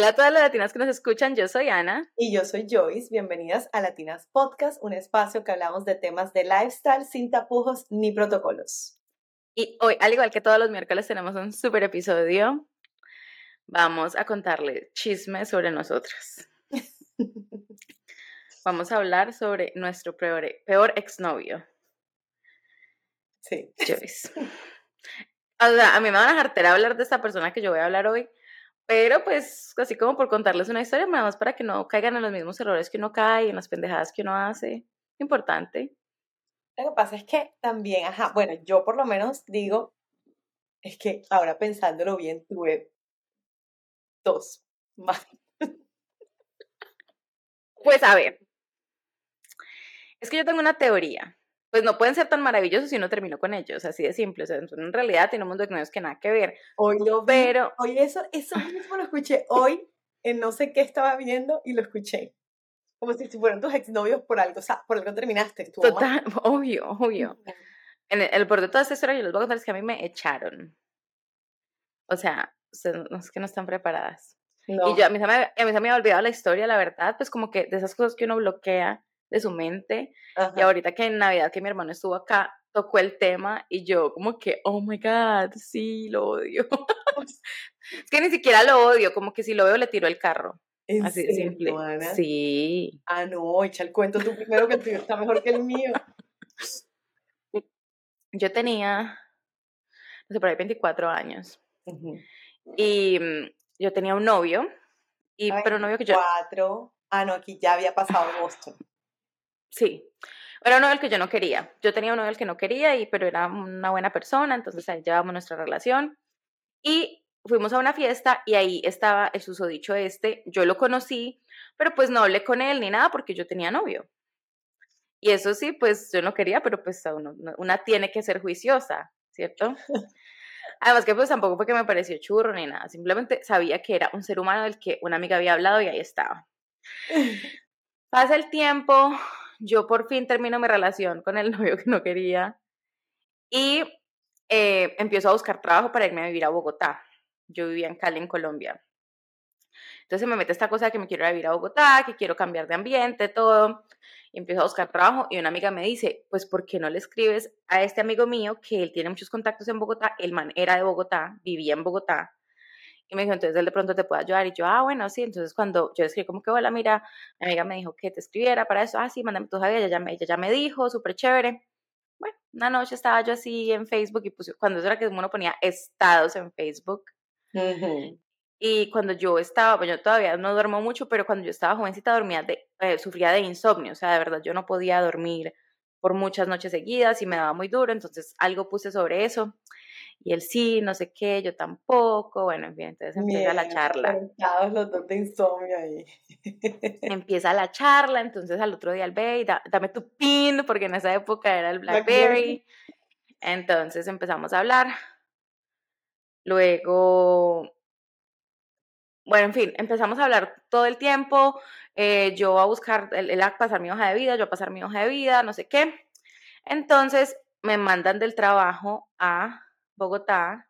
Hola a todas las latinas que nos escuchan, yo soy Ana. Y yo soy Joyce. Bienvenidas a Latinas Podcast, un espacio que hablamos de temas de lifestyle sin tapujos ni protocolos. Y hoy, al igual que todos los miércoles, tenemos un super episodio. Vamos a contarle chismes sobre nosotras. Vamos a hablar sobre nuestro peor, peor exnovio. Sí. Joyce. O sea, a mí me van a dejar hablar de esta persona que yo voy a hablar hoy, pero pues así como por contarles una historia, nada más para que no caigan en los mismos errores que uno cae, en las pendejadas que uno hace. Importante. Lo que pasa es que también, ajá, bueno, yo por lo menos digo, es que ahora pensándolo bien, tuve dos más. Pues a ver, es que yo tengo una teoría. Pues no pueden ser tan maravillosos si uno terminó con ellos, así de simple. O sea, en realidad tiene un mundo de exnovios que nada que ver. Hoy lo pero... Hoy eso, eso mismo lo escuché hoy en no sé qué estaba viendo y lo escuché. Como si fueran tus exnovios por algo, o sea, por algo terminaste. Total, obvio, obvio. En el, por de toda esta historia yo les voy a contar es que a mí me echaron. O sea, no es que no están preparadas. Y yo, a mí, se me, a mí se me había olvidado la historia, la verdad, pues como que de esas cosas que uno bloquea de su mente. Y ahorita que en Navidad que mi hermano estuvo acá, tocó el tema y yo como que, oh my God, sí, lo odio. es que ni siquiera lo odio, como que si lo veo le tiro el carro. Así de simple. Sí. Ah, no, echa el cuento tú primero que el tuyo está mejor que el mío. Yo tenía, no sé, por ahí 24 años. Y mm, yo tenía un novio, y, pero un novio que yo... Cuatro. Ah, no, aquí ya había pasado Boston. Sí. Era un novio que yo no quería. Yo tenía un novio que no quería, y, pero era una buena persona, entonces ahí llevamos nuestra relación. Y fuimos a una fiesta y ahí estaba el susodicho este. Yo lo conocí, pero pues no hablé con él ni nada porque yo tenía novio. Y eso sí, pues yo no quería, pero pues uno, una tiene que ser juiciosa, ¿cierto? Además que pues tampoco fue que me pareció churro ni nada, simplemente sabía que era un ser humano del que una amiga había hablado y ahí estaba. Pasa el tiempo, yo por fin termino mi relación con el novio que no quería y eh, empiezo a buscar trabajo para irme a vivir a Bogotá. Yo vivía en Cali, en Colombia. Entonces me mete esta cosa de que me quiero ir a vivir a Bogotá, que quiero cambiar de ambiente, todo. Empiezo a buscar trabajo y una amiga me dice, pues ¿por qué no le escribes a este amigo mío que él tiene muchos contactos en Bogotá? El man era de Bogotá, vivía en Bogotá. Y me dijo, entonces él de pronto te puede ayudar. Y yo, ah, bueno, sí. Entonces cuando yo escribí como que, hola, mira, mi amiga me dijo que te escribiera para eso. Ah, sí, mándame tu ella ya me, ella ya me dijo, súper chévere. Bueno, una noche estaba yo así en Facebook y puse, cuando eso era que uno ponía estados en Facebook. Y cuando yo estaba, pues yo todavía no duermo mucho, pero cuando yo estaba jovencita dormía de, eh, sufría de insomnio, o sea, de verdad yo no podía dormir por muchas noches seguidas y me daba muy duro, entonces algo puse sobre eso y él sí, no sé qué, yo tampoco, bueno, en fin, entonces empieza la charla. los dos de insomnio ahí. empieza la charla, entonces al otro día el ve dame tu pin, porque en esa época era el Blackberry. Entonces empezamos a hablar. Luego, bueno, en fin, empezamos a hablar todo el tiempo. Eh, yo a buscar, él, a pasar mi hoja de vida, yo a pasar mi hoja de vida, no sé qué. Entonces me mandan del trabajo a Bogotá.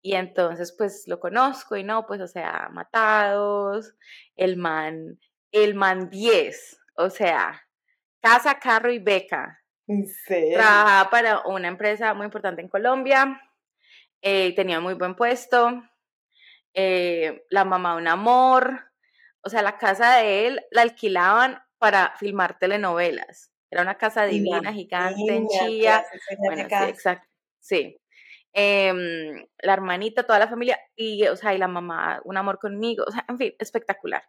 Y entonces, pues lo conozco y no, pues, o sea, matados, el man, el man 10, o sea, casa, carro y beca. Trabajaba para una empresa muy importante en Colombia, eh, tenía muy buen puesto, eh, la mamá un amor, o sea, la casa de él la alquilaban para filmar telenovelas. Era una casa divina, gigante, en Chía. Bueno, sí, exacto. Sí. Em, la hermanita, toda la familia, y, o sea, y la mamá, un amor conmigo, o sea, en fin, espectacular.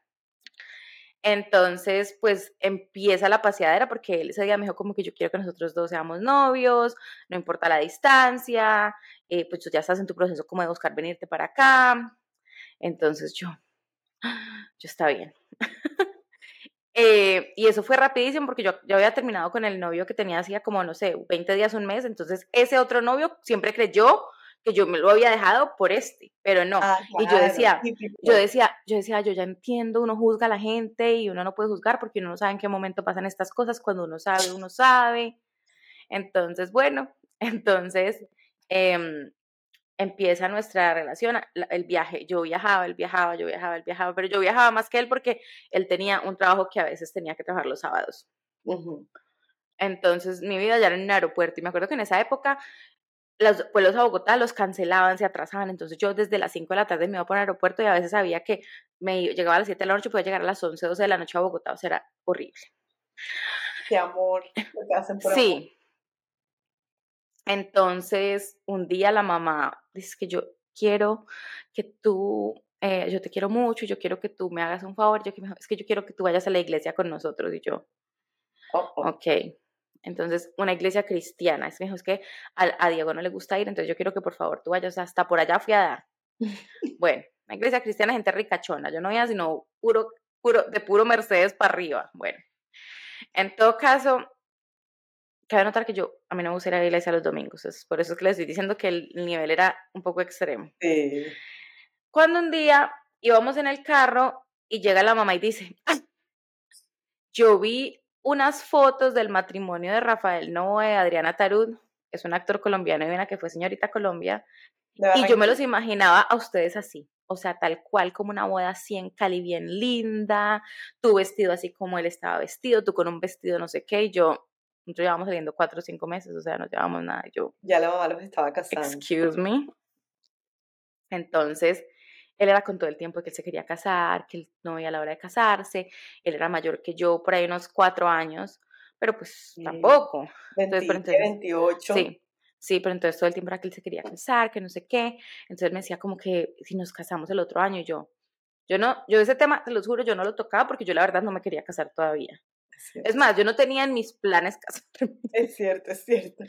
Entonces, pues empieza la paseadera porque él ese día me dijo como que yo quiero que nosotros dos seamos novios, no importa la distancia, eh, pues tú ya estás en tu proceso como de buscar venirte para acá. Entonces yo, yo está bien. Eh, y eso fue rapidísimo porque yo ya había terminado con el novio que tenía hacía como, no sé, 20 días, un mes. Entonces, ese otro novio siempre creyó que yo me lo había dejado por este, pero no. Ah, y yo decía, yo decía, yo decía, yo ya entiendo, uno juzga a la gente y uno no puede juzgar porque uno no sabe en qué momento pasan estas cosas. Cuando uno sabe, uno sabe. Entonces, bueno, entonces, em, empieza nuestra relación, el viaje. Yo viajaba, él viajaba, yo viajaba, él viajaba, pero yo viajaba más que él porque él tenía un trabajo que a veces tenía que trabajar los sábados. Entonces mi vida ya era en un aeropuerto y me acuerdo que en esa época los vuelos a Bogotá los cancelaban, se atrasaban, entonces yo desde las 5 de la tarde me iba por el aeropuerto y a veces sabía que me llegaba a las 7 de la noche y podía llegar a las 11, 12 de la noche a Bogotá, o sea, era horrible. Qué amor, lo que hacen por Sí, entonces, un día la mamá dice que yo quiero que tú, eh, yo te quiero mucho, yo quiero que tú me hagas un favor, yo, es que yo quiero que tú vayas a la iglesia con nosotros y yo, oh, oh. ok. Entonces, una iglesia cristiana, es que es que a, a, Diego no le gusta ir, entonces yo quiero que por favor tú vayas hasta por allá fui a dar. bueno, una iglesia cristiana, gente ricachona, yo no iba sino puro, puro, de puro Mercedes para arriba. Bueno, en todo caso, cabe notar que yo, a mí no me gusta ir a la iglesia los domingos, es por eso es que les estoy diciendo que el nivel era un poco extremo. Cuando un día íbamos en el carro y llega la mamá y dice, yo vi unas fotos del matrimonio de Rafael Noé, Adriana Tarud, es un actor colombiano y una que fue señorita Colombia, y yo me los imaginaba a ustedes así, o sea, tal cual como una boda así en Cali, bien linda, tu vestido así como él estaba vestido, tú con un vestido no sé qué, y yo, nosotros llevamos saliendo cuatro o cinco meses, o sea, no llevamos nada. Yo, ya la mamá los estaba casando. Excuse me. Entonces, él era con todo el tiempo que él se quería casar, que él no veía la hora de casarse. Él era mayor que yo, por ahí unos cuatro años, pero pues tampoco. 20, entonces, 28. Sí, sí, pero entonces todo el tiempo era que él se quería casar, que no sé qué. Entonces me decía como que si nos casamos el otro año y yo, yo no, yo ese tema, te lo juro, yo no lo tocaba porque yo la verdad no me quería casar todavía. Es más, yo no tenía en mis planes casarme. Es cierto, es cierto.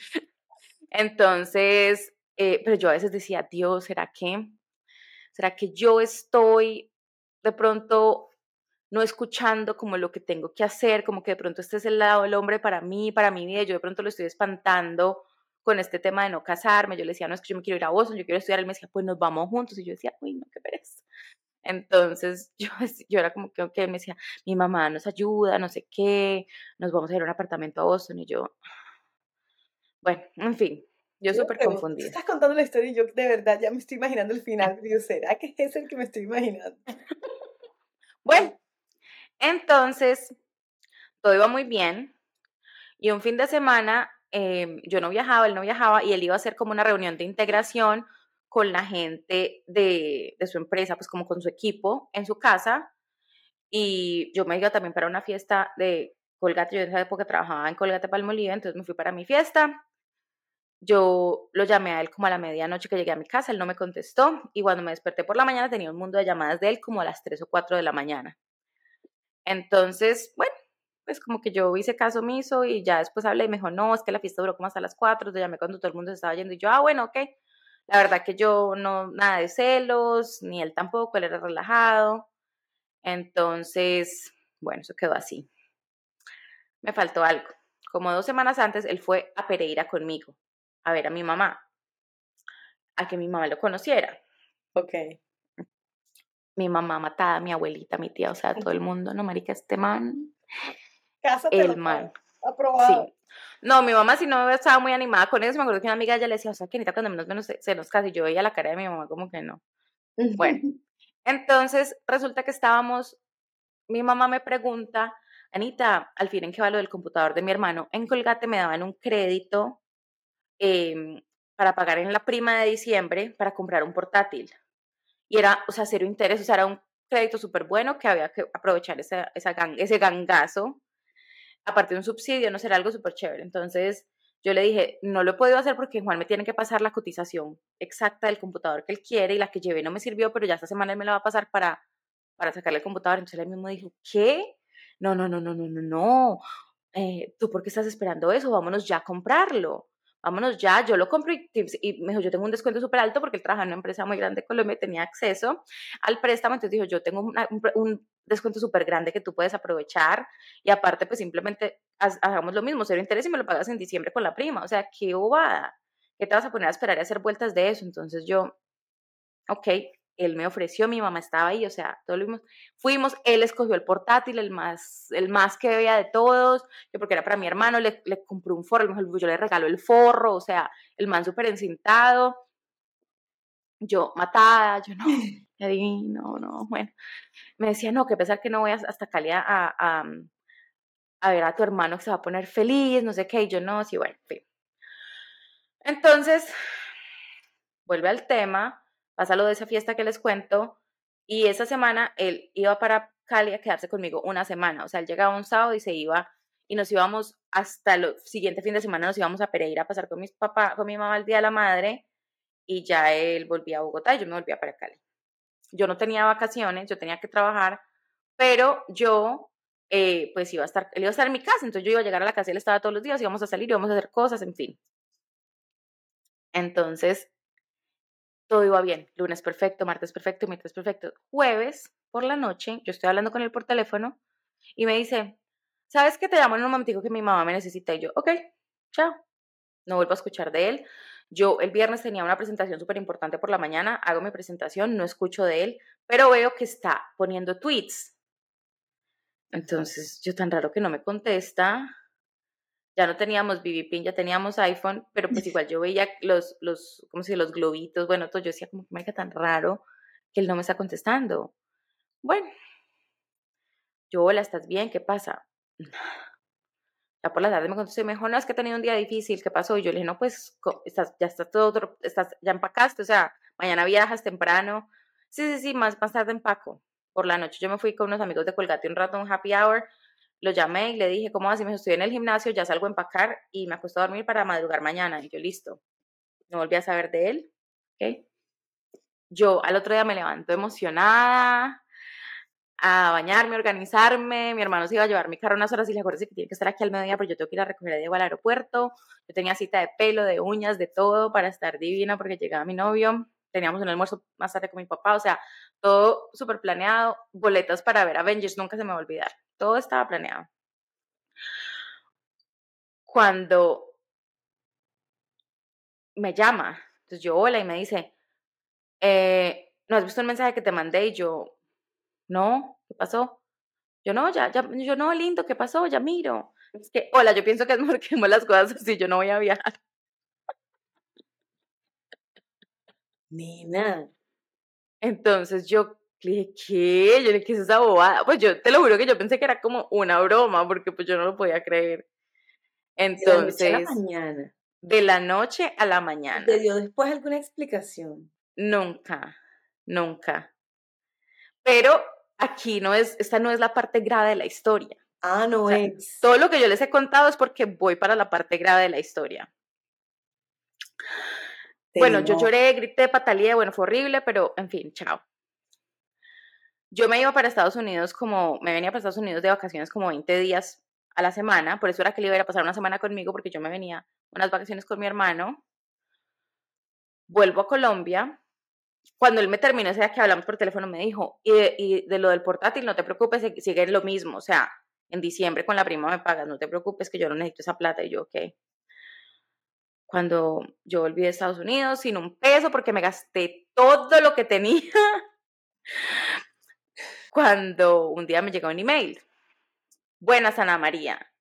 Entonces, eh, pero yo a veces decía, Dios, ¿será que, será que yo estoy de pronto no escuchando como lo que tengo que hacer, como que de pronto este es el lado del hombre para mí, para mi vida, yo de pronto lo estoy espantando con este tema de no casarme, yo le decía, no, es que yo me quiero ir a Boston, yo quiero estudiar, él me decía, pues nos vamos juntos, y yo decía, uy, no, qué pereza. Entonces yo, yo era como que, me decía, mi mamá nos ayuda, no sé qué, nos vamos a ir a un apartamento a Boston y yo, bueno, en fin, yo súper confundida. Estás contando la historia y yo de verdad ya me estoy imaginando el final. Digo, ¿será que es el que me estoy imaginando? bueno, entonces todo iba muy bien y un fin de semana em, yo no viajaba, él no viajaba y él iba a hacer como una reunión de integración con la gente de, de, su empresa, pues como con su equipo en su casa. Y yo me iba también para una fiesta de Colgate, yo en esa época trabajaba en Colgate Palmolive, entonces me fui para mi fiesta. Yo lo llamé a él como a la medianoche que llegué a mi casa, él no me contestó y cuando me desperté por la mañana tenía un mundo de llamadas de él como a las 3 o 4 de la mañana. Entonces, bueno, pues como que yo hice caso omiso y ya después hablé y me dijo, no, es que la fiesta duró como hasta las 4, te llamé cuando todo el mundo se estaba yendo y yo, ah, bueno, ok. La verdad que yo no, nada de celos, ni él tampoco, él era relajado. Entonces, bueno, eso quedó así. Me faltó algo. Como dos semanas antes, él fue a Pereira conmigo, a ver a mi mamá, a que mi mamá lo conociera. Ok. Mi mamá matada, mi abuelita, mi tía, o sea, todo el mundo, ¿no, marica? Este man. Cásate el man. Aprobado. Sí. No, mi mamá si no estaba muy animada con eso. Me acuerdo que una amiga ya le decía, o sea, que Anita cuando menos menos se, nos casa. Y yo veía la cara de mi mamá como que no. Bueno, entonces resulta que estábamos, mi mamá me pregunta, Anita, al fin en qué va lo del computador de mi hermano. En Colgate me daban un crédito em, para pagar en la prima de diciembre para comprar un portátil. Y era, o sea, cero interés, o sea, era un crédito súper bueno que había que aprovechar esa, esa ese gangazo aparte de un subsidio, no será algo súper chévere. Entonces yo le dije, no lo he podido hacer porque Juan me tiene que pasar la cotización exacta del computador que él quiere y la que llevé no me sirvió, pero ya esta semana él me la va a pasar para, para sacarle el computador. Entonces él mismo dijo, ¿qué? No, no, no, no, no, no, no. Eh, ¿Tú por qué estás esperando eso? Vámonos ya a comprarlo vámonos ya, yo lo compro y, me dijo, yo tengo un descuento súper alto porque él trabaja en una empresa muy grande de Colombia y tenía acceso al préstamo, entonces dijo, yo tengo un, descuento súper grande que tú puedes aprovechar y aparte pues simplemente hagamos lo mismo, cero interés y me lo pagas en diciembre con la prima, o sea, qué bobada, ¿qué te vas a poner a esperar y hacer vueltas de eso? Entonces yo, ok, él me ofreció, mi mamá estaba ahí, o sea, todos lo vimos. Fuimos, él escogió el portátil, el más, el más que veía de todos, que porque era para mi hermano, le, le compró un forro, yo le regaló el forro, o sea, el man súper encintado. Yo matada, yo no, adivino, no, bueno. Me decía, no, que pesar que no voy hasta Cali a, a, a, ver a tu hermano que se va a poner feliz, no sé qué, y yo no, sí, bueno, fin. Entonces, vuelve al tema, pasa lo de esa fiesta que les cuento, y esa semana él iba para Cali a quedarse conmigo una semana, o sea, él llegaba un sábado y se iba, y nos íbamos hasta el siguiente fin de semana, nos íbamos a Pereira a pasar con, mis papá, con mi mamá el Día de la Madre, y ya él volvía a Bogotá y yo me volvía para Cali. Yo no tenía vacaciones, yo tenía que trabajar, pero yo, eh, pues iba a estar, él iba a estar en mi casa, entonces yo iba a llegar a la casa, él estaba todos los días, íbamos a salir, íbamos a hacer cosas, en fin. Entonces, todo iba bien. Lunes perfecto, martes perfecto, miércoles perfecto. Jueves por la noche, yo estoy hablando con él por teléfono y me dice, ¿sabes que te llamo en un momentico que mi mamá me necesita? Y yo, ok, chao. No vuelvo a escuchar de él. Yo el viernes tenía una presentación súper importante por la mañana, hago mi presentación, no escucho de él, pero veo que está poniendo tweets. Entonces, yo tan raro que no me contesta. Ya no teníamos BB ya teníamos iPhone, pero pues igual yo veía los, los, ¿cómo se los globitos, bueno, todo, yo decía como que me tan raro que él no me está contestando. Bueno, yo, hola, ¿estás bien? ¿Qué pasa? Ya por la tarde me contestó y me dijo, no, es que he tenido un día difícil, ¿qué pasó? Y yo le dije, no, pues estás, ya está todo, estás, ya empacaste, o sea, mañana viajas temprano. Sí, sí, sí, más, más tarde empaco. Por la noche yo me fui con unos amigos de Colgate un rato, un happy hour, lo llamé y le dije, ¿cómo vas? Y me estoy en el gimnasio, ya salgo a empacar y me acuesto a dormir para madrugar mañana. Y yo, listo. No volví a saber de él. ¿ok? Yo al otro día me levanto emocionada, a bañarme, organizarme. Mi hermano se iba a llevar mi carro unas horas y le acuerdo que tiene que estar aquí al mediodía, pero yo tengo que ir a recoger a Diego al aeropuerto. Yo tenía cita de pelo, de uñas, de todo para estar divina porque llegaba mi novio. Teníamos un almuerzo más tarde con mi papá, o sea, todo súper planeado. Boletas para ver Avengers, nunca se me va a olvidar. Todo estaba planeado. Cuando me llama, entonces yo hola y me dice, eh, ¿no has visto el mensaje que te mandé? Y yo, no, ¿qué pasó? Yo no, ya, ya, yo no, lindo, ¿qué pasó? Ya miro. Es que, hola, yo pienso que es mejor que las cosas así, yo no voy a viajar. Nina. Entonces yo le dije, ¿qué? Yo le dije, ¿qué es esa bobada? Pues yo te lo juro que yo pensé que era como una broma, porque pues yo no lo podía creer. Entonces. De la, mañana. De la noche a la mañana. ¿Te dio después alguna explicación? Nunca, nunca. Pero aquí no es, esta no es la parte grave de la historia. Ah, no es. Todo lo que yo les he contado es porque voy para la parte grave de la historia. bueno, yo lloré, grité, pataleé, bueno, fue horrible, pero en fin, chao. Yo me iba para Estados Unidos como, me venía para Estados Unidos de vacaciones como 20 días a la semana, por eso era que él iba a pasar una semana conmigo, porque yo me venía unas vacaciones con mi hermano. Vuelvo a Colombia, cuando él me terminó ese día que hablamos por teléfono, me dijo, y de, y de, lo del portátil, no te preocupes, sigue lo mismo, o sea, en diciembre con la prima me pagas, no te preocupes que yo no necesito esa plata, y yo, ok. Cuando yo volví de Estados Unidos sin un peso, porque me gasté todo lo que tenía, cuando un día me llegó un email. Buenas, Ana María.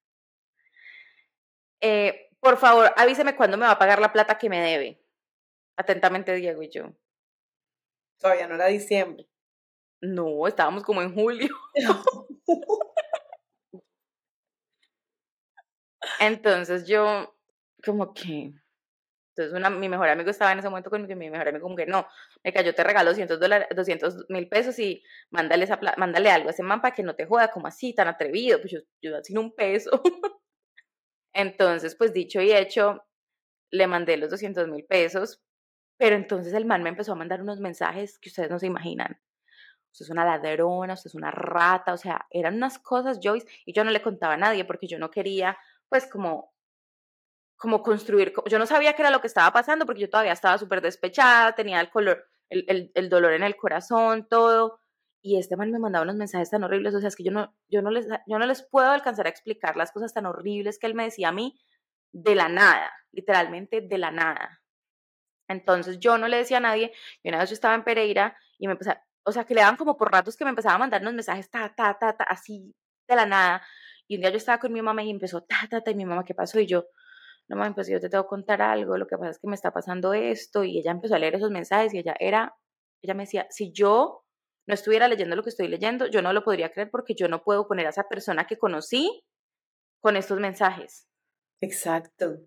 Eh, por favor, avíseme cuándo me va a pagar la plata que me debe. Atentamente, Diego y yo. Todavía no era diciembre. No, estábamos como en julio. Entonces yo, como que, entonces mi mejor amigo estaba en ese momento y mi mejor amigo como que no, me cayó, te regalo 200 mil pesos y mándale, mándale algo a ese man para que no te joda, como así, tan atrevido, pues yo, yo sin un peso. Entonces, pues dicho y hecho, le mandé los 200 mil pesos pero entonces el man me empezó a mandar unos mensajes que ustedes no se imaginan. Usted es una ladrona, usted es una rata, o sea, eran unas cosas, Joyce, y yo no le contaba a nadie porque yo no quería, pues, como, como construir, yo no sabía qué era lo que estaba pasando porque yo todavía estaba súper despechada, tenía el color, el, el, dolor en el corazón, todo, y este man me mandaba unos mensajes tan horribles, o sea, es que yo no, yo no, les, yo no les puedo alcanzar a explicar las cosas tan horribles que él me decía a mí de la nada, literalmente de la nada. Entonces yo no le decía a nadie, y una vez yo estaba en Pereira y me empezaba, o sea, que le daban como por ratos que me empezaba a mandar unos mensajes, ta, ta, ta, ta, así de la nada. Y un día yo estaba con mi mamá y empezó, ta, ta, ta, y mi mamá, ¿qué pasó? Y yo, no mami, pues yo te tengo que contar algo, lo que pasa es que me está pasando esto, y ella empezó a leer esos mensajes y ella era, ella me decía, si yo no estuviera leyendo lo que estoy leyendo, yo no lo podría creer porque yo no puedo poner a esa persona que conocí con estos mensajes. Exacto.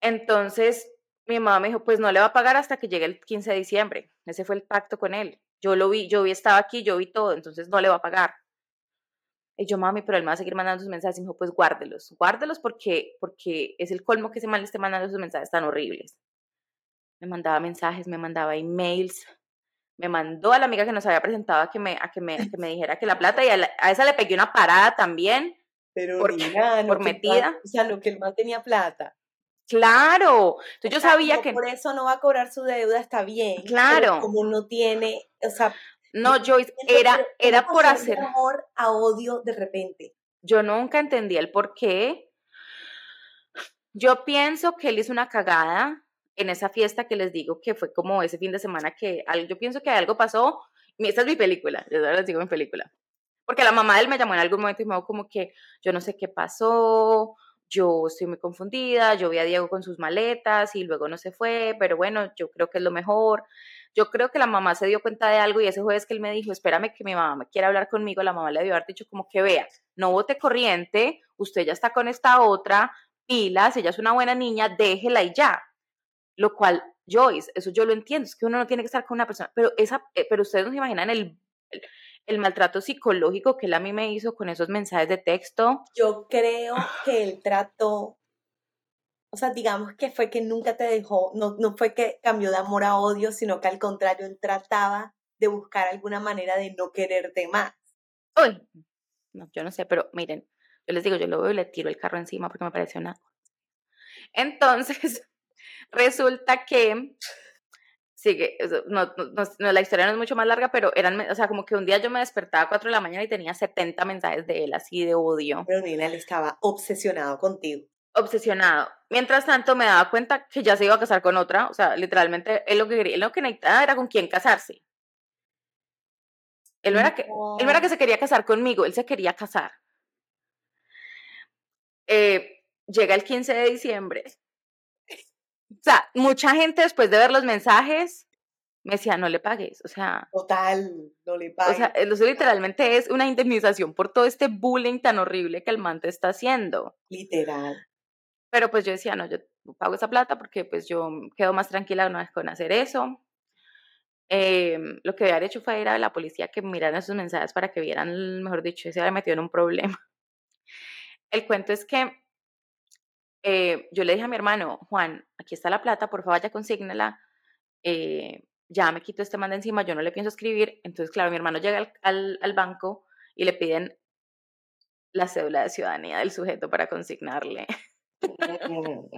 Entonces, mi mamá me dijo, pues no le va a pagar hasta que llegue el 15 de diciembre. Ese fue el pacto con él. Yo lo vi, yo vi, estaba aquí, yo vi todo, entonces no le va a pagar. Y yo, mami, pero él me va a seguir mandando sus mensajes. Y me dijo, pues guárdelos, guárdelos porque, porque es el colmo que ese mal le esté mandando sus mensajes tan horribles. Me mandaba mensajes, me mandaba emails, me mandó a la amiga que nos había presentado a que me, a que me, que me dijera que la plata y a, esa le pegué una parada también. Pero por, por metida. o sea, lo que el mal tenía plata. Claro, entonces yo sabía que... Por eso no va a cobrar su deuda, está bien. Claro. como no tiene, o sea... No, Joyce, era, era por hacer... amor a odio de repente. Yo nunca entendí el por qué. Yo pienso que él hizo una cagada en esa fiesta que les digo que fue como ese fin de semana que yo pienso que algo pasó. Esta es mi película, yo les digo mi película. Porque la mamá de él me llamó en algún momento y me dijo como que yo no sé qué pasó, yo estoy muy confundida, yo vi a Diego con sus maletas y luego no se fue, pero bueno, yo creo que es lo mejor. Yo creo que la mamá se dio cuenta de algo y ese jueves que él me dijo, espérame que mi mamá me quiere hablar conmigo, la mamá le debió haber dicho como que vea, no vote corriente, usted ya está con esta otra, pilas, ella es una buena niña, déjela y ya. Lo cual, Joyce, eso yo lo entiendo, es que uno no tiene que estar con una persona, pero, esa, eh, pero ustedes no se imaginan el, el, maltrato psicológico que él a mí me hizo con esos mensajes de texto. Yo creo que el trato, o sea, digamos que fue que nunca te dejó, no, no fue que cambió de amor a odio, sino que al contrario, él trataba de buscar alguna manera de no quererte más. Uy, no, yo no sé, pero miren, yo les digo, yo lo veo y le tiro el carro encima porque me parece una... Entonces, Resulta que, sigue, no, no, la historia no es mucho más larga, pero eran, o sea, como que un día yo me despertaba a 4 de la mañana y tenía 70 mensajes de él, así de odio. Pero Nina, él estaba obsesionado contigo. Obsesionado. Mientras tanto, me daba cuenta que ya se iba a casar con otra, o sea, literalmente, él lo que quería, él lo que necesitaba era con quién casarse. Él no, era que, él era que se quería casar conmigo, él se quería casar. Eh, llega el 15 de diciembre o sea, mucha gente después de ver los mensajes me decía, no le pagues, o sea. Total, no le pagues. O sea, eso literalmente es una indemnización por todo este bullying tan horrible que el man te está haciendo. Literal. Pero pues yo decía, no, yo pago esa plata porque pues yo quedo más tranquila una vez con hacer eso. Em, lo que había hecho fue ir a la policía que miraran esos mensajes para que vieran, mejor dicho, se había metido en un problema. El cuento es que eh, yo le dije a mi hermano, Juan, aquí está la plata, por favor, ya consígnela, eh, ya me quito este mando encima, yo no le pienso escribir. Entonces, claro, mi hermano llega al, al, banco y le piden la cédula de ciudadanía del sujeto para consignarle. o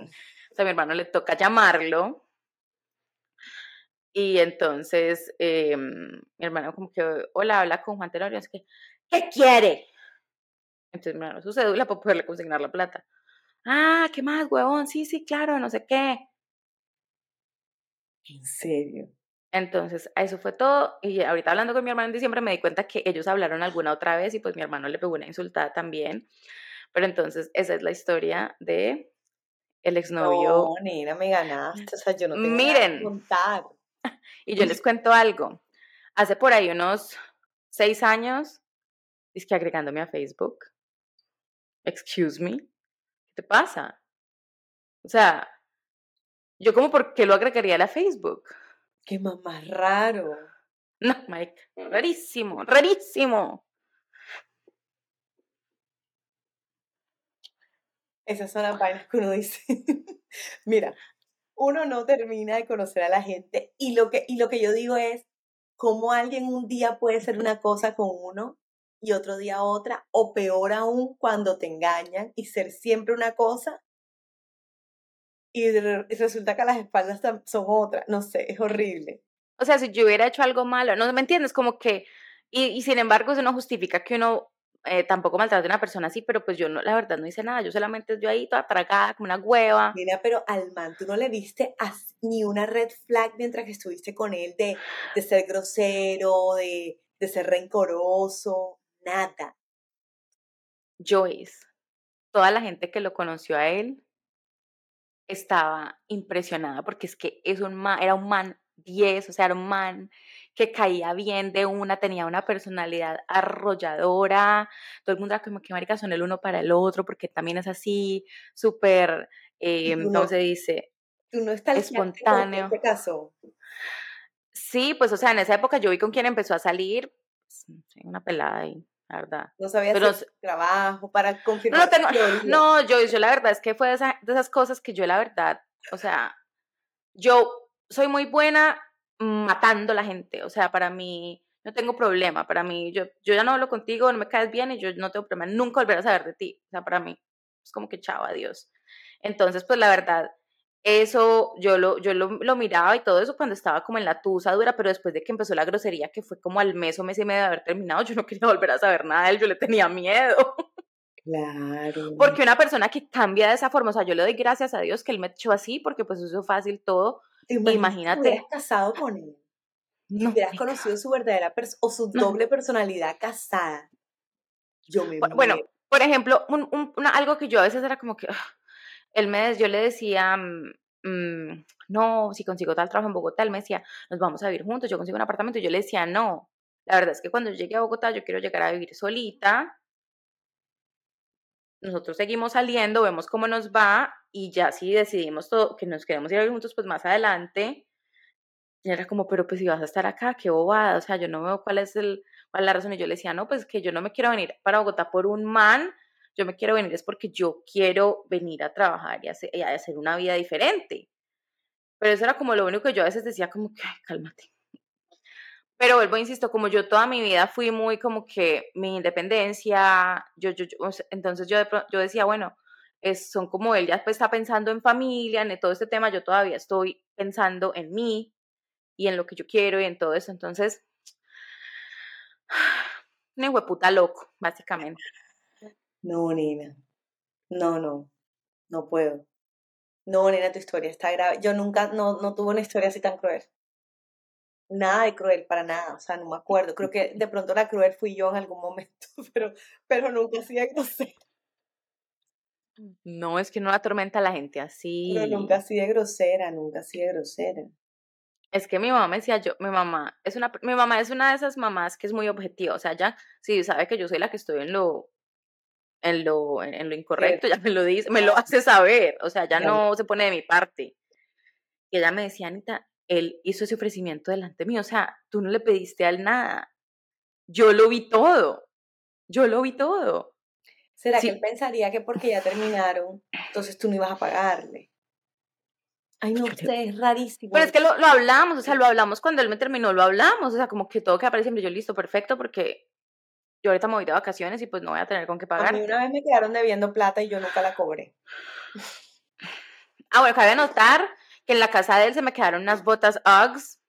sea, a mi hermano le toca llamarlo. Y entonces em, mi hermano como que, hola, habla con Juan Tenorio, es que, ¿qué quiere? Entonces mi hermano, su cédula para poderle consignar la plata. Ah, ¿qué más, huevón? Sí, sí, claro, no sé qué. ¿En serio? Entonces, eso fue todo. Y ahorita hablando con mi hermano en diciembre me di cuenta que ellos hablaron alguna otra vez y pues mi hermano le pegó una insultada también. Pero entonces, esa es la historia de el exnovio. No, me ganaste. O sea, yo no tengo Miren, contar. Y yo les cuento algo. Hace por ahí unos seis años, es que agregándome a Facebook. Excuse me te pasa? O sea, yo como por qué lo agregaría a la Facebook. Qué mamá raro. No, Mike, rarísimo, rarísimo. Esas son las vainas que uno dice. Mira, uno no termina de conocer a la gente y lo que, y lo que yo digo es, cómo alguien un día puede ser una cosa con uno y otro día otra, o peor aún cuando te engañan y ser siempre una cosa y resulta que las espaldas son otra, no sé, es horrible. O sea, si yo hubiera hecho algo malo, no me entiendes, como que, y, y sin embargo eso no justifica que uno eh, tampoco maltrate a una persona así, pero pues yo no, la verdad no hice nada, yo solamente yo ahí toda tragada como una hueva. Mira, pero al man, tú no le viste ni una red flag mientras que estuviste con él de, de ser grosero, de, de ser rencoroso nada. Joyce, toda la gente que lo conoció a él estaba impresionada porque es que es un man, era un man 10, o sea, era un man que caía bien de una, tenía una personalidad arrolladora, todo el mundo era como que marica son el uno para el otro, porque también es así, súper, eh, ¿cómo se dice? Tú no estás espontáneo. ¿Qué caso? Sí, pues, o sea, en esa época yo vi con quién empezó a salir, pues, una pelada ahí, la verdad. No sabía Pero, hacer trabajo para confirmar. No, tengo, no, yo, yo la verdad es que fue de, de esas cosas que yo la verdad, o sea, yo soy muy buena matando a la gente. O sea, para mí no tengo problema. Para mí, yo, yo ya no hablo contigo, no me caes bien y yo no tengo problema. Nunca volver a saber de ti. O sea, para mí es como que chao, adiós. Entonces, pues la verdad, eso yo lo, yo lo, lo, miraba y todo eso cuando estaba como en la tusa dura, pero después de que empezó la grosería, que fue como al mes o mes y medio de haber terminado, yo no quería volver a saber nada de él, yo le tenía miedo. Claro. Porque una persona que cambia de esa forma, o sea, yo le doy gracias a Dios que él me echó así, porque pues eso es fácil todo, Imagínate. hubieras casado con él. No, hubieras conocido su verdadera persona o su doble personalidad casada. Yo me Bueno, por ejemplo, un, algo que yo a veces era como que él me, yo le decía, mm, mm, no, si consigo tal trabajo en Bogotá, él me decía, nos vamos a vivir juntos, yo consigo un apartamento, y yo le decía, no, la verdad es que cuando llegue a Bogotá yo quiero llegar a vivir solita, nosotros seguimos saliendo, vemos cómo nos va y ya si decidimos todo, que nos queremos ir a vivir juntos, pues más adelante. Y era como, pero pues si vas a estar acá, qué bobada, o sea, yo no veo cuál es, el, cuál es la razón. Y yo le decía, no, pues que yo no me quiero venir para Bogotá por un man, yo me quiero venir es porque yo quiero venir a trabajar y hacer, y hacer una vida diferente. Pero eso era como lo único que yo a veces decía como que, cálmate. Pero vuelvo, insisto, como yo toda mi vida fui muy como que mi independencia, yo, yo, entonces yo, yo decía, bueno, son como él ya pues, está pensando en familia, en todo este tema, yo todavía estoy pensando en mí y en lo que yo quiero y en todo eso. Entonces, un puta loco, básicamente. No, nena. No, no. No puedo. No, nena, tu historia está grave. Yo nunca, no, no tuve una historia así tan cruel nada de cruel, para nada, o sea, no me acuerdo. Creo que de pronto la cruel fui yo en algún momento, pero, pero nunca así de grosera. No, es que no atormenta a la gente así. Pero nunca así de grosera, nunca así de grosera. Es que mi mamá me decía, yo, mi mamá es una, mi mamá es una de esas mamás que es muy objetiva, o sea, ya, sí, sabe que yo soy la que estoy en lo, en lo, en lo incorrecto, ya me lo dice, me lo hace saber, o sea, ya no se pone de mi parte. Y ella me decía, Anita, él hizo ese ofrecimiento delante mío, o sea, tú no le pediste a él nada. Yo lo vi todo, yo lo vi todo. ¿Será que él pensaría que porque ya terminaron, entonces tú no ibas a pagarle? Ay, no sé, es rarísimo. Pero es que lo, lo, hablamos, o sea, lo hablamos cuando él me terminó, lo hablamos, o sea, como que todo que aparece siempre yo listo, perfecto, porque yo ahorita me voy de vacaciones y pues no voy a tener con qué pagar. A mí una vez me quedaron debiendo plata y yo nunca la cobré. Ah, bueno, cabe notar que en la casa de él se me quedaron unas botas Uggs,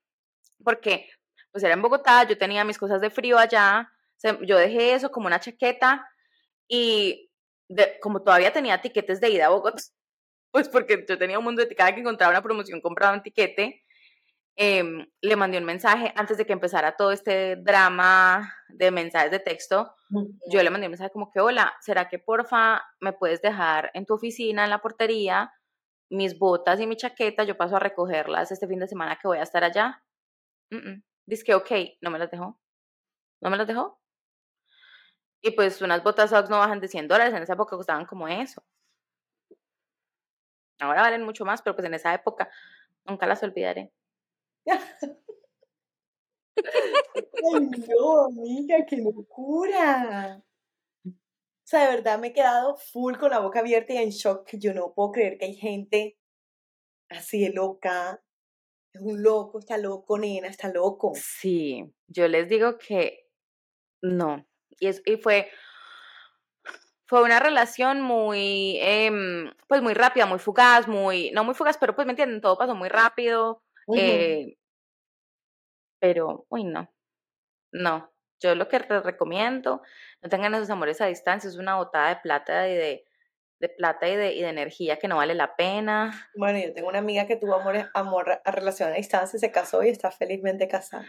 porque pues era en Bogotá, yo tenía mis cosas de frío allá, yo dejé eso como una chaqueta y como todavía tenía tiquetes de ida a Bogotá, pues porque yo tenía un mundo de cada que encontraba una promoción compraba un tiquete, em, le mandé un mensaje antes de que empezara todo este drama de mensajes de texto. Yo le mandé un mensaje como que, hola, ¿será que porfa me puedes dejar en tu oficina, en la portería, mis botas y mi chaqueta, yo paso a recogerlas este fin de semana que voy a estar allá. Dice que, ok, no me las dejó. No me las dejó. Y pues unas botas Socks no bajan de 100 dólares, en esa época costaban como eso. Ahora valen mucho más, pero pues en esa época nunca las olvidaré. Ay, no, amiga, qué locura. O sea, de verdad me he quedado full con la boca abierta y en shock. Yo no puedo creer que hay gente así de loca. Es un loco, está loco, nena, está loco. Sí, yo les digo que no. Y, es, y fue, fue una relación muy, em, pues muy rápida, muy fugaz, muy, no muy fugaz, pero pues me entienden, todo pasó muy rápido. eh, pero, uy, no, no, yo lo que les recomiendo, no tengan esos amores a distancia, es una botada de plata y de, de plata y de, y de, energía que no vale la pena. Bueno, yo tengo una amiga que tuvo amor, amor a relación a distancia, se casó y está felizmente casada.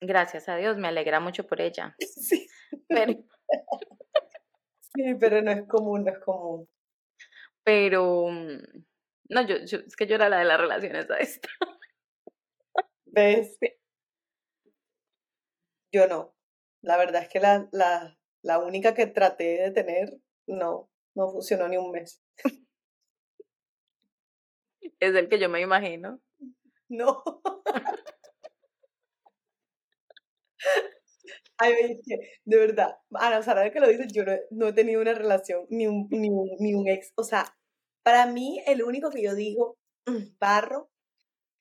Gracias a Dios, me alegra mucho por ella. Sí. Pero... sí, pero no es común, no es común. Pero, mm, No, yo, yo, es que yo era la de las relaciones a esta. ¿Ves? Yo no. La verdad es que la, la, la única que traté de tener, no, no funcionó ni un mes. Es el que yo me imagino. No. Ay, de verdad, Ana Sara, que lo dices, yo no, no, he tenido una relación, ni un, ni, un, ni un ex. O sea, para mí, el único que yo digo, barro,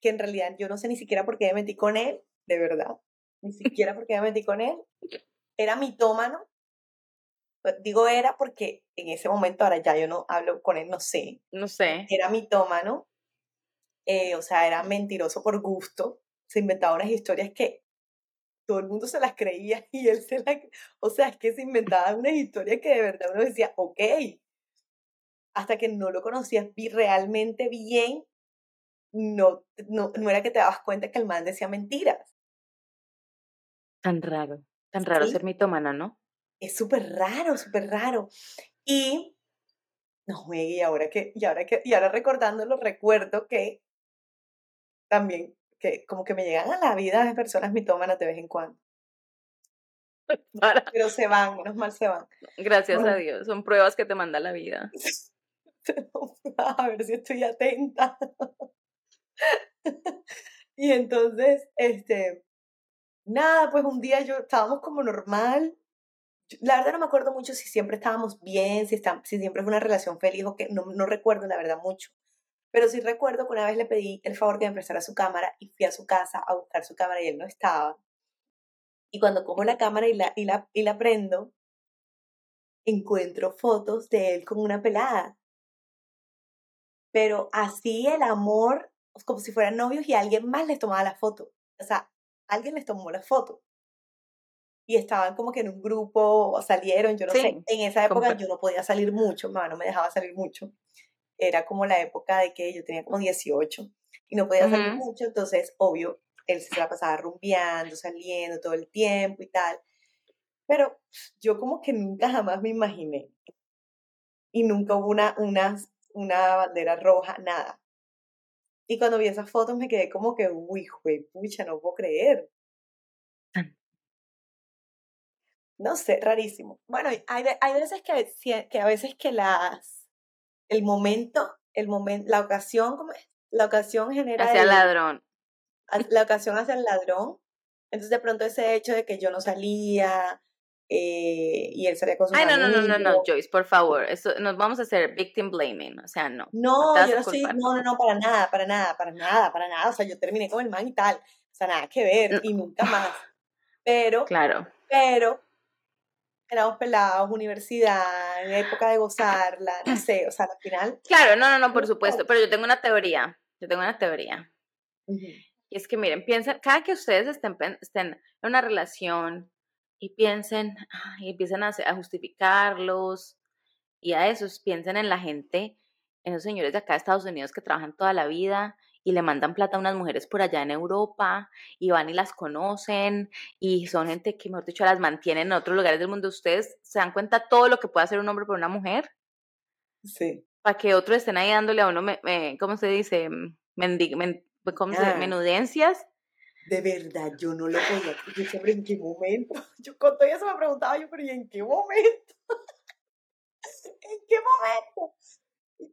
que en realidad yo no sé ni siquiera por qué me metí con él, de verdad, ni siquiera por qué me metí con él, era mitómano. Pues, digo era porque en ese momento, ahora ya yo no hablo con él, no sé. No sé. Era mitómano, eh, o sea, era mentiroso por gusto, se inventaba unas historias que todo el mundo se las creía y él se las... O sea, es que se inventaba unas historias que de verdad uno decía, ok, hasta que no lo conocías realmente bien, no, no, no era que te dabas cuenta que el man decía mentiras. Tan raro, tan raro ser mitómana, ¿no? Es súper raro, súper raro. Y, no, y ahora que, y ahora que, y ahora recordándolo, recuerdo que también que como que me llegan a la vida de personas mitómanas de vez en cuando. Pero se van, menos mal se van. Gracias a Dios, son pruebas que te manda la vida. a ver si estoy atenta. y entonces, este, nada, pues un día yo estábamos como normal. La verdad no me acuerdo mucho si siempre estábamos bien, si, está, si siempre fue una relación feliz o que no, no recuerdo la verdad mucho. Pero sí recuerdo que una vez le pedí el favor que me prestara su cámara y fui a su casa a buscar su cámara y él no estaba. Y cuando cojo la cámara y la, y la, y la prendo, encuentro fotos de él con una pelada. Pero así el amor, como si fueran novios y alguien más les tomaba la foto. O sea, alguien les tomó la foto. Y estaban como que en un grupo, o salieron, yo no sé. En esa época yo no podía salir mucho, mamá no me dejaba salir mucho era como la época de que yo tenía como 18 y no podía salir mucho, entonces, obvio, él se la pasaba rumbeando, saliendo todo el tiempo y tal. Pero yo como que nunca jamás me imaginé. Y nunca hubo una, una, una bandera roja, nada. Y cuando vi esas fotos me quedé como que, uy, pucha, no puedo creer. No sé, rarísimo. Bueno, hay, hay veces que, que a veces que las el momento, el momento, la ocasión, ¿cómo es? La ocasión genera... Hacia el ladrón. La ocasión hacia el ladrón. Entonces de pronto ese hecho de que yo no salía eh, y él salía con su Ay, no, no, no, no, no, Joyce, por favor. Eso, nos vamos a hacer victim blaming. O sea, no. No, yo no estoy, no, no, no, para nada, para nada, para nada, para nada. O sea, yo terminé con el man y tal. O sea, nada que ver y nunca más. Pero, claro. Pero éramos pelados, universidad, en época de gozarla, no sé, o sea, al final. Claro, no, no, no, por supuesto, pero yo tengo una teoría, yo tengo una teoría. Y es que miren, piensen, cada que ustedes estén, estén en una relación y piensen, y empiecen a, a justificarlos y a esos, piensen en la gente, en los señores de acá de Estados Unidos que trabajan toda la vida y le mandan plata a unas mujeres por allá en Europa y van y las conocen y son gente que, mejor dicho, las mantienen en otros lugares del mundo. ¿Ustedes se dan cuenta todo lo que puede hacer un hombre por una mujer? Sí. Para que otros estén ahí dándole a uno, ¿cómo se dice? Mendig, ¿Cómo se dice? Menudencias. De verdad, yo no lo podía. Yo siempre, ¿en qué momento? Yo con todo eso me preguntaba yo, pero ¿y en qué momento? ¿En qué momento?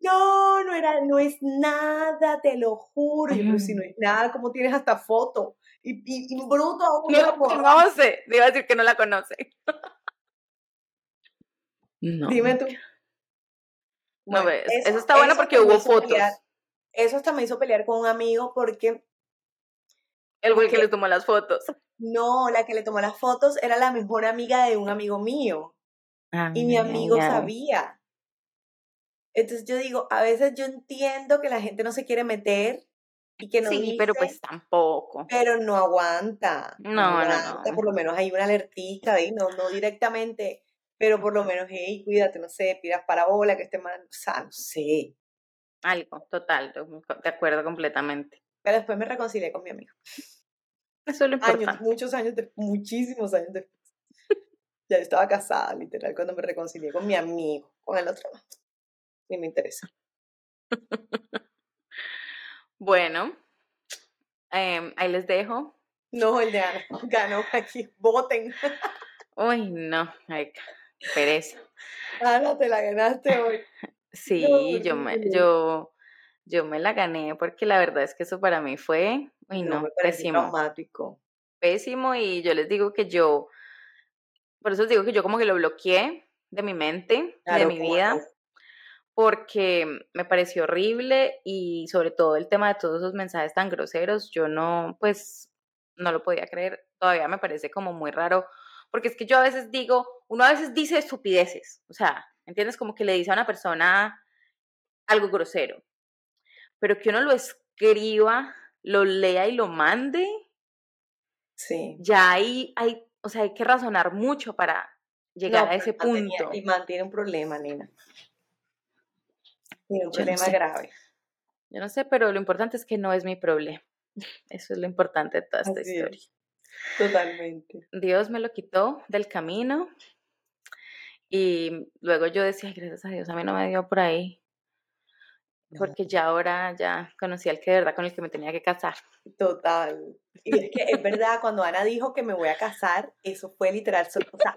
No, no era, no es nada, te lo juro. Yo, si no es nada, como tienes hasta foto. Y, y, y bruto aún no la conoce. Le iba a decir que no la conoce. no. Dime tú. no ves, eso, está bueno porque hubo fotos. eso hasta me hizo pelear con un amigo porque. El güey que le tomó las fotos. No, la que le tomó las fotos era la mejor amiga de un amigo mío. y mi amigo sabía. Entonces yo digo, a veces yo entiendo que la gente no se quiere meter y que no Sí, pero pues tampoco. Pero no aguanta. No, no, Por lo menos hay una alertica, ¿ves? No, no directamente, pero por lo menos, hey, cuídate, no sé, pidas parabola, que esté mal, o sea, no sé. Algo, total, de acuerdo completamente. Pero después me reconcilié con mi amigo. Eso es lo importante. Años, muchos años, muchísimos años después. ya estaba casada, literal, cuando me reconcilié con mi amigo, con el otro ni me interesa. Bueno, em, ahí les dejo. No, el de Ana ganó aquí. Voten. Uy, no, ay, qué pereza. Ana, te la ganaste hoy. Sí, yo me, yo, yo me la gané porque la verdad es que eso para mí fue, uy, no, parece pésimo. traumático. Pésimo y yo les digo que yo, por eso les digo que yo como que lo bloqueé de mi mente, de mi ¿cómo vida, no? Porque me pareció horrible y sobre todo el tema de todos esos mensajes tan groseros, yo no, pues, no lo podía creer. Todavía me parece como muy raro, porque es que yo a veces digo, uno a veces dice estupideces, o sea, ¿entiendes? Como que le dice a una persona algo grosero, pero que uno lo escriba, lo lea y lo mande, Sí. ya ahí hay, o sea, hay que razonar mucho para llegar No, a ese mantenía- punto. Y mantiene un problema, nena. Un Yo no problema sé. grave. Yo no sé, pero lo importante es que no es mi problema. Eso es lo importante de toda esta Así historia. es. Totalmente. Dios me lo quitó del camino y luego yo decía, "Ay, gracias a Dios, a mí no me dio por ahí, porque ya ahora ya conocí al que de verdad con el que me tenía que casar. Total. Y es que es verdad, cuando Ana dijo que me voy a casar, eso fue literal. O sea,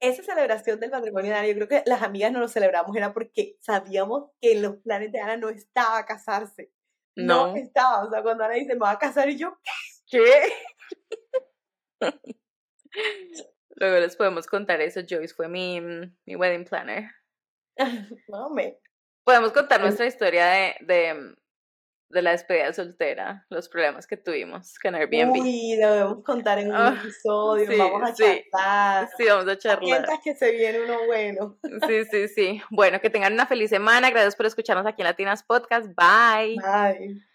esa celebración del matrimonio de Ana, yo creo que las amigas no lo celebramos, era porque sabíamos que en los planes de Ana no estaba casarse. No, No. estaba. O sea, cuando Ana dice, me voy a casar, y yo, ¿Qué? Luego les podemos contar eso. Joyce fue mi, mi wedding planner. no, me. Podemos contar Pues nuestra historia de, de, de la despedida soltera, los problemas que tuvimos con Airbnb. Uy, lo debemos contar en un Ah, episodio, sí, vamos a sí. charlar. Sí, vamos a charlar. Mientras que se viene uno bueno. Sí, sí, sí. Bueno, que tengan una feliz semana. Gracias por escucharnos aquí en Latinas Podcast. Bye. Bye.